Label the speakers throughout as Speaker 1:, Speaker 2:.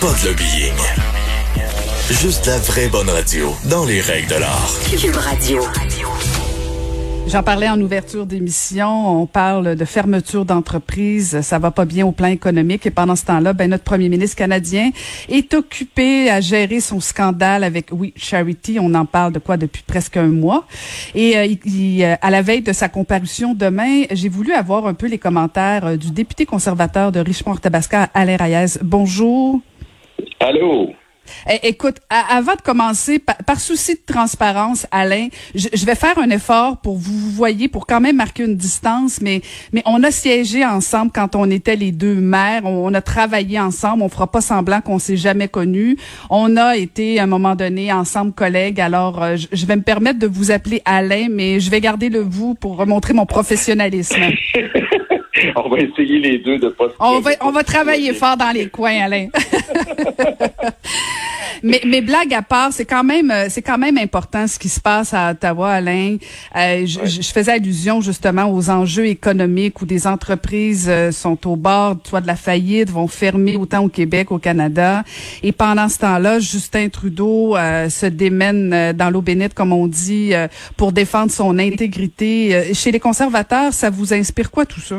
Speaker 1: Pas de lobbying. Juste la vraie bonne radio, dans les règles de l'art.
Speaker 2: Cube Radio.
Speaker 3: J'en parlais en ouverture d'émission. On parle de fermeture d'entreprise. Ça va pas bien au plan économique. Et pendant ce temps-là, ben, notre premier ministre canadien est occupé à gérer son scandale avec Oui Charity. On en parle de quoi depuis presque un mois. Et euh, il, euh, à la veille de sa comparution demain, j'ai voulu avoir un peu les commentaires euh, du député conservateur de Richmond-Tabasca, Alain Reyes. Bonjour.
Speaker 4: Allô?
Speaker 3: Eh, écoute, avant de commencer, par, souci de transparence, Alain, je, vais faire un effort pour vous, voyez, pour quand même marquer une distance, mais mais on a siégé ensemble quand on était les deux maires, on, a travaillé ensemble, on fera pas semblant qu'on s'est jamais connus. On a été à un moment donné ensemble collègues. Alors, euh, je, vais me permettre de vous appeler Alain, mais je vais garder le vous pour remontrer mon professionnalisme.
Speaker 4: on va essayer les deux de pas.
Speaker 3: On va on va travailler fort dans les coins, Alain. mais, mais blague à part, c'est quand même euh, c'est quand même important ce qui se passe à Ottawa, Alain. Euh, je, je, faisais allusion justement aux enjeux économiques où des entreprises euh, sont au bord soit de la faillite, vont fermer autant au Québec qu'au Canada. Et pendant ce temps-là, Justin Trudeau se démène dans l'eau bénite, comme on dit, pour défendre son intégrité. Chez les conservateurs, ça vous inspire quoi tout ça?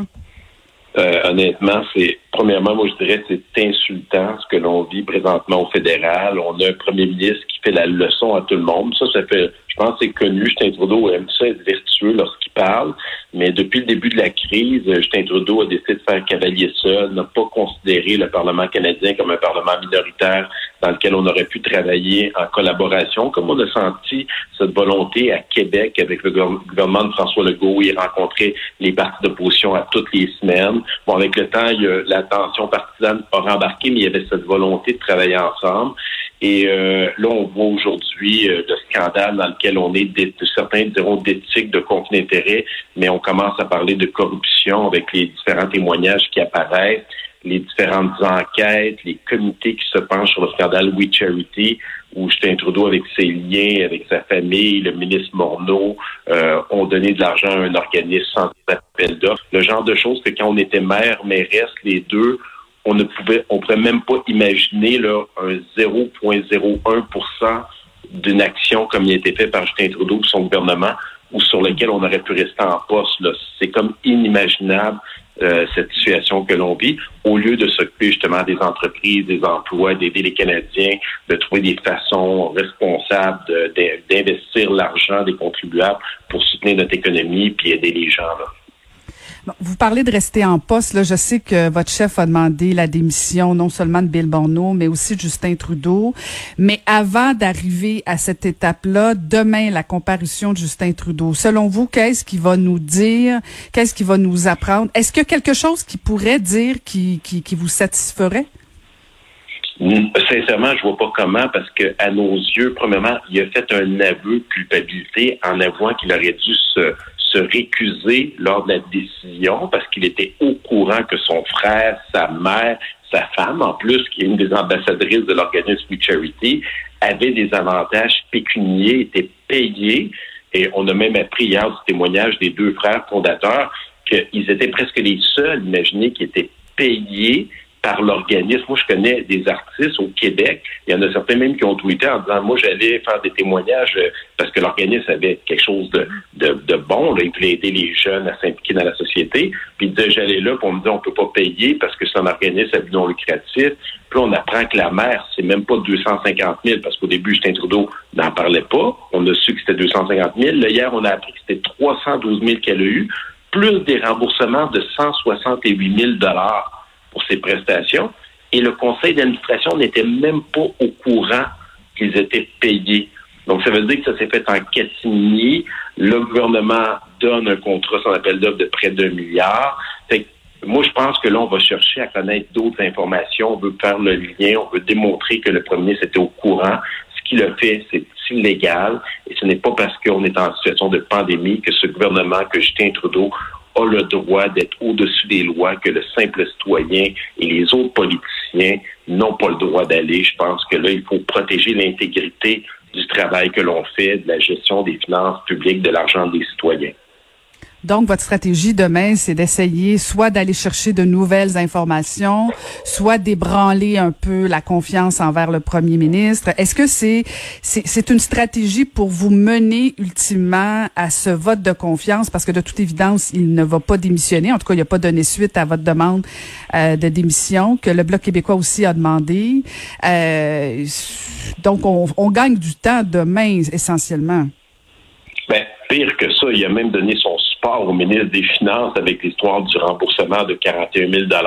Speaker 4: Euh, honnêtement, c'est premièrement, moi je dirais c'est insultant ce que l'on vit présentement au fédéral. On a un premier ministre qui fait la leçon à tout le monde. Ça, ça fait, je pense, c'est connu. Justin Trudeau aime ça être vertueux lorsqu'il parle. Mais depuis le début de la crise, Justin Trudeau a décidé de faire cavalier seul, n'a pas considéré le Parlement canadien comme un Parlement minoritaire dans lequel on aurait pu travailler en collaboration, comme on a senti cette volonté à Québec avec le gouvernement de François Legault. Il rencontrait les partis d'opposition à toutes les semaines. Bon, avec le temps, il y a, la tension partisane a rembarqué, mais il y avait cette volonté de travailler ensemble. Et euh, là, on voit aujourd'hui euh, le scandale dans lequel on est, certains diront d'éthique, de conflit d'intérêt, mais on commence à parler de corruption avec les différents témoignages qui apparaissent, les différentes enquêtes, les comités qui se penchent sur le scandale We Charity, où Justin Trudeau, avec ses liens, avec sa famille, le ministre Morneau, euh, ont donné de l'argent à un organisme sans appel d'offres. Le genre de choses que quand on était maire, mairesse, les deux, on ne pouvait, on pourrait même pas imaginer là, un 0,01 d'une action comme il a été fait par Justin Trudeau ou son gouvernement ou sur lequel on aurait pu rester en poste. C'est comme inimaginable euh, cette situation que l'on vit, au lieu de s'occuper justement des entreprises, des emplois, d'aider les Canadiens, de trouver des façons responsables d'investir l'argent des contribuables pour soutenir notre économie puis aider les gens. Là.
Speaker 3: Vous parlez de rester en poste. Je sais que votre chef a demandé la démission non seulement de Bill Borneau, mais aussi de Justin Trudeau. Mais avant d'arriver à cette étape-là, demain, la comparution de Justin Trudeau, selon vous, qu'est-ce qu'il va nous dire? Qu'est-ce qu'il va nous apprendre? Est-ce qu'il y a quelque chose qui pourrait dire qui, qui, vous satisferait?
Speaker 4: Sincèrement, je vois pas comment, parce que à nos yeux, premièrement, il a fait un aveu de culpabilité en avouant qu'il aurait dû se, se récuser lors de la décision parce qu'il était au courant que son frère, sa mère, sa femme, en plus, qui est une des ambassadrices de l'organisme We Charity, avait des avantages pécuniers, étaient payés. Et on a même appris hier du témoignage des deux frères fondateurs qu'ils étaient presque les seuls, imaginez, qui étaient payés par l'organisme. Moi, je connais des artistes au Québec. Il y en a certains même qui ont tweeté en disant, moi, j'allais faire des témoignages euh, parce que l'organisme avait quelque chose de, de, bon. Là. Il voulait aider les jeunes à s'impliquer dans la société. Puis il disait, j'allais là pour me dire, on peut pas payer parce que c'est un organisme à but non lucratif. Puis on apprend que la mère, c'est même pas 250 000 parce qu'au début, Justin Trudeau n'en parlait pas. On a su que c'était 250 000. Là, hier, on a appris que c'était 312 000 qu'elle a eu, plus des remboursements de 168 000 dollars pour ces prestations. Et le conseil d'administration n'était même pas au courant qu'ils étaient payés. Donc, ça veut dire que ça s'est fait en catimini. Le gouvernement donne un contrat sans appel d'offres de près d'un milliard. Fait moi, je pense que là, on va chercher à connaître d'autres informations. On veut faire le lien. On veut démontrer que le premier était au courant. Ce qu'il a fait, c'est illégal. Et ce n'est pas parce qu'on est en situation de pandémie que ce gouvernement, que Justin Trudeau, a le droit d'être au-dessus des lois, que le simple citoyen et les autres politiciens n'ont pas le droit d'aller. Je pense que là, il faut protéger l'intégrité du travail que l'on fait, de la gestion des finances publiques, de l'argent des citoyens.
Speaker 3: Donc, votre stratégie demain, c'est d'essayer soit d'aller chercher de nouvelles informations, soit d'ébranler un peu la confiance envers le premier ministre. Est-ce que c'est c'est une stratégie pour vous mener ultimement à ce vote de confiance? Parce que de toute évidence, il ne va pas démissionner. En tout cas, il n'a pas donné suite à votre demande euh, de démission que le Bloc québécois aussi a demandé. Euh, donc, on, on gagne du temps demain, essentiellement.
Speaker 4: Ben, pire que ça, il a même donné son support au ministre des Finances avec l'histoire du remboursement de 41 000 d'un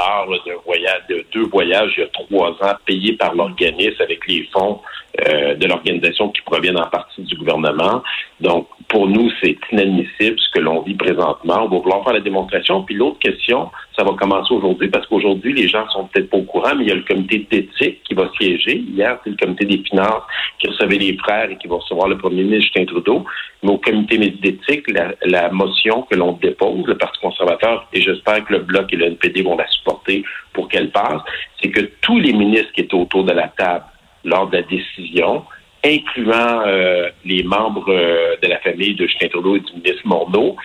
Speaker 4: voyage, de deux voyages il y a trois ans payés par l'organisme avec les fonds euh, de l'organisation qui proviennent en partie du gouvernement. Donc, pour nous, c'est inadmissible ce que l'on vit présentement. On va vouloir faire la démonstration. Puis l'autre question, ça va commencer aujourd'hui parce qu'aujourd'hui, les gens sont peut-être pas au courant, mais il y a le comité d'éthique qui va siéger. Hier, c'est le comité des finances qui recevait les frères et qui va recevoir le premier ministre Justin Trudeau. Mais au comité d'éthique, la, la motion que l'on dépose, le Parti conservateur, et j'espère que le Bloc et le NPD vont la supporter pour qu'elle passe, c'est que tous les ministres qui étaient autour de la table lors de la décision incluant euh, les membres euh, de la famille de Justin Trudeau et du ministre Morneau,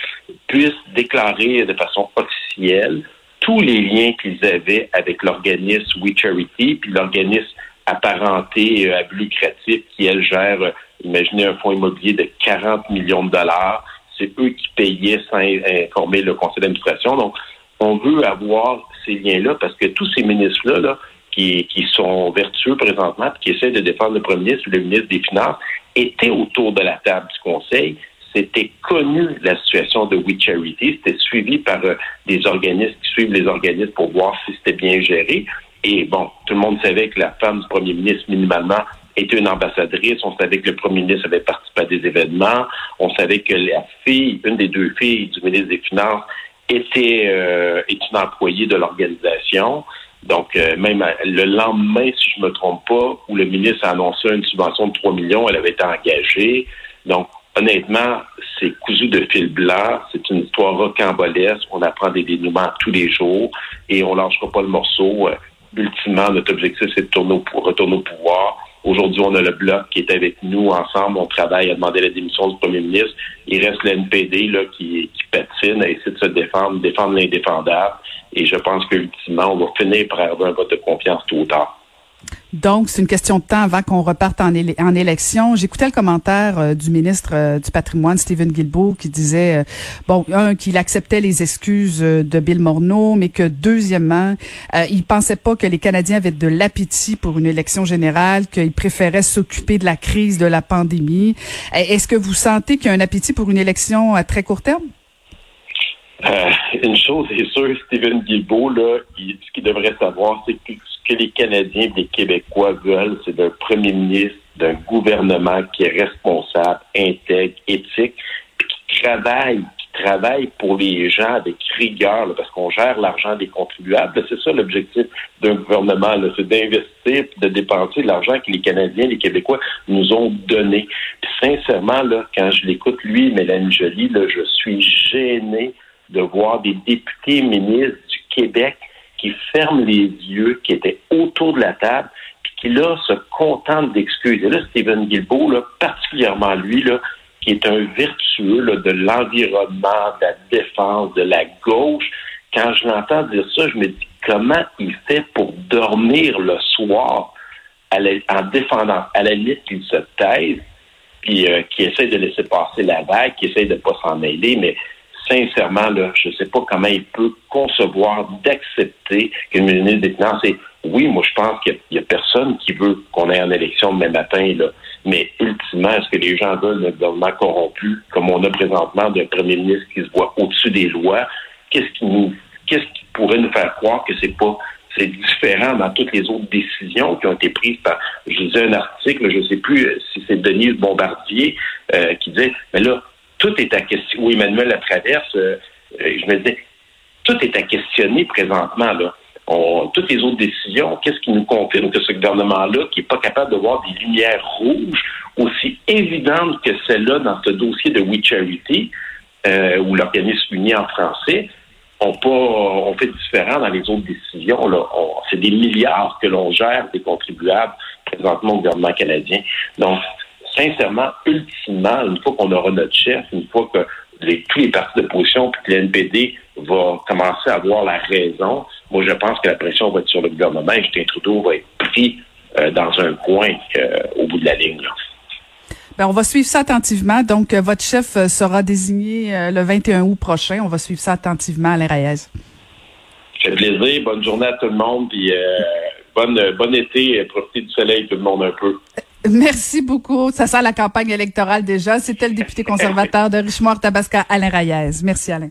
Speaker 4: puissent déclarer de façon officielle tous les liens qu'ils avaient avec l'organisme We Charity, puis l'organisme apparenté euh, à but lucratif qui, elle, gère, imaginez un fonds immobilier de 40 millions de dollars. C'est eux qui payaient sans informer le conseil d'administration. Donc, on veut avoir ces liens-là parce que tous ces ministres-là, là, qui, sont vertueux présentement, qui essaient de défendre le premier ministre ou le ministre des Finances, étaient autour de la table du Conseil. C'était connu la situation de We Charity. C'était suivi par euh, des organismes qui suivent les organismes pour voir si c'était bien géré. Et bon, tout le monde savait que la femme du premier ministre, minimalement, était une ambassadrice. On savait que le premier ministre avait participé à des événements. On savait que la fille, une des deux filles du ministre des Finances, était, euh, est une employée de l'organisation. Donc, euh, même le lendemain, si je me trompe pas, où le ministre a annoncé une subvention de 3 millions, elle avait été engagée. Donc, honnêtement, c'est cousu de fil blanc. C'est une histoire rocambolesque. On apprend des dénouements tous les jours et on lâchera pas le morceau. Euh, ultimement, notre objectif, c'est de retourner au pouvoir. Aujourd'hui, on a le bloc qui est avec nous ensemble. On travaille à demander la démission du premier ministre. Il reste l'NPD là, qui, patine, à essayer de se défendre, défendre l'indéfendable. Et je pense qu'ultimement, on va finir par avoir un vote de confiance tout ou tard.
Speaker 3: Donc, c'est une question de temps avant qu'on reparte en, élection. J'écoutais le commentaire euh, du ministre euh, du patrimoine, Stephen Guilbeault, qui disait, euh, bon, un, qu'il acceptait les excuses de Bill Morneau, mais que deuxièmement, il pensait pas que les Canadiens avaient de l'appétit pour une élection générale, qu'ils préféraient s'occuper de la crise de la pandémie. Est-ce que vous sentez qu'il y a un appétit pour une élection à très court terme?
Speaker 4: Une chose est sûre, Stephen Guilbeault, là, ce qu'il devrait savoir, c'est que que les Canadiens et les Québécois veulent, c'est d'un premier ministre, d'un gouvernement qui est responsable, intègre, éthique, puis qui travaille, qui travaille pour les gens avec rigueur, parce qu'on gère l'argent des contribuables. C'est ça l'objectif d'un gouvernement, c'est d'investir, de dépenser l'argent que les Canadiens, les Québécois nous ont donné. Puis sincèrement, là, quand je l'écoute, lui, Mélanie Joly, là, je suis gêné de voir des députés ministres du Québec qui ferment les yeux, qui étaient autour de la table, puis qui là se contentent d'excuses. Et là, Stephen Guilbeault, là, particulièrement lui, là, qui est un vertueux là, de l'environnement, de la défense, de la gauche, quand je l'entends dire ça, je me dis comment il fait pour dormir le soir en défendant à la limite qu'il se taise, puis euh, qui essaie de laisser passer la vague, qui essaie de pas s'en mêler, mais sincèrement, je ne sais pas comment il peut concevoir d'accepter qu'une ministre des Finances et oui, moi je pense qu'il n'y a, personne qui veut qu'on ait en élection demain matin, là. Mais ultimement, est-ce que les gens veulent un gouvernement corrompu, comme on a présentement d'un premier ministre qui se voit au-dessus des lois? Qu'est-ce qui nous pourrait nous faire croire que c'est pas c'est différent dans toutes les autres décisions qui ont été prises par, je disais un article, je ne sais plus si c'est Denise Bombardier, euh, qui disait, mais là, tout est à questionner. Oui, Emmanuel la traverse. Euh, euh, je me disais, tout est à questionner présentement. Là. toutes les autres décisions, qu'est-ce qui nous confirme que ce gouvernement-là, qui n'est pas capable de voir des lumières rouges aussi évidentes que celle-là dans ce dossier de We Charity, euh, ou l'organisme uni en français, on pas, on fait différent dans les autres décisions. C'est des milliards que l'on gère des contribuables présentement au gouvernement canadien. Donc, sincèrement, ultimement, une fois qu'on aura notre chef, une fois que les, tous les partis d'opposition, puis que l'NPD va commencer à avoir la raison, moi, je pense que la pression va être sur le gouvernement et Justin Trudeau va être pris euh, dans un coin euh, au bout de la ligne.
Speaker 3: Ben, on va suivre ça attentivement. Donc, euh, votre chef sera désigné le 21 août prochain. On va suivre ça attentivement, Alain Reyes.
Speaker 4: Ça fait plaisir. Bonne journée à tout le monde. Puis, bonne, bon été. Profitez du soleil, tout le monde, un peu.
Speaker 3: Merci beaucoup. Ça sent la campagne électorale déjà. C'était le député conservateur de Richemont-Tabasca, Alain Reyes. Merci, Alain.